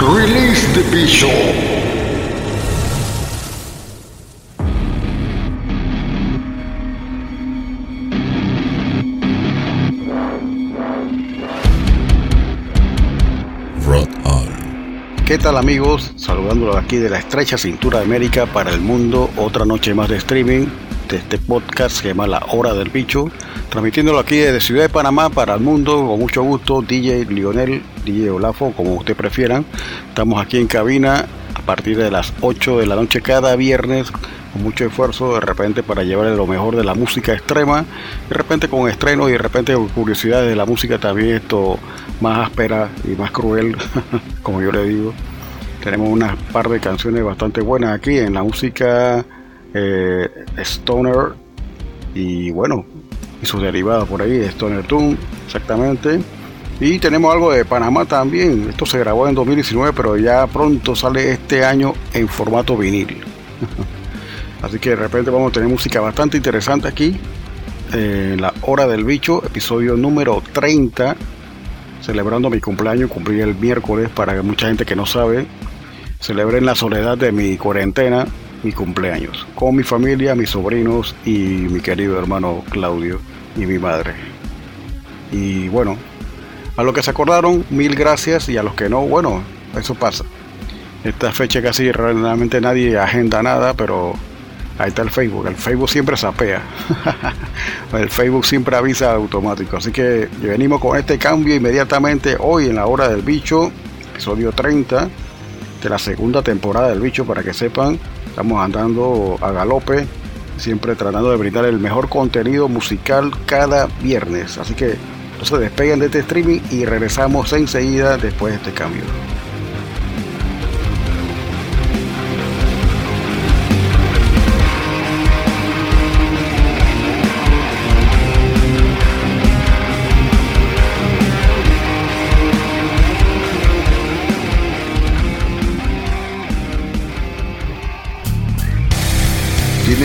Release the Bishop. ¿Qué tal amigos? Saludándolos aquí de la estrecha cintura de América para el mundo. Otra noche más de streaming este podcast que se llama La Hora del Bicho. Transmitiéndolo aquí desde Ciudad de Panamá para el mundo. Con mucho gusto, DJ Lionel, DJ Olafo, como ustedes prefieran. Estamos aquí en cabina a partir de las 8 de la noche cada viernes con mucho esfuerzo de repente para llevarle lo mejor de la música extrema, de repente con estrenos y de repente con curiosidades de la música también esto más áspera y más cruel, como yo le digo. Tenemos unas par de canciones bastante buenas aquí en la música eh, Stoner y bueno, y sus derivados por ahí, Stoner Tune, exactamente. Y tenemos algo de Panamá también. Esto se grabó en 2019, pero ya pronto sale este año en formato vinil. Así que de repente vamos a tener música bastante interesante aquí. Eh, la Hora del Bicho, episodio número 30. Celebrando mi cumpleaños, cumplí el miércoles para mucha gente que no sabe. Celebré en la soledad de mi cuarentena mi cumpleaños. Con mi familia, mis sobrinos y mi querido hermano Claudio y mi madre. Y bueno, a los que se acordaron, mil gracias. Y a los que no, bueno, eso pasa. Esta fecha casi realmente nadie agenda nada, pero ahí está el Facebook. El Facebook siempre sapea. el Facebook siempre avisa automático. Así que venimos con este cambio inmediatamente hoy en la hora del bicho, episodio 30 de la segunda temporada del bicho, para que sepan. Estamos andando a galope, siempre tratando de brindar el mejor contenido musical cada viernes. Así que no se despeguen de este streaming y regresamos enseguida después de este cambio.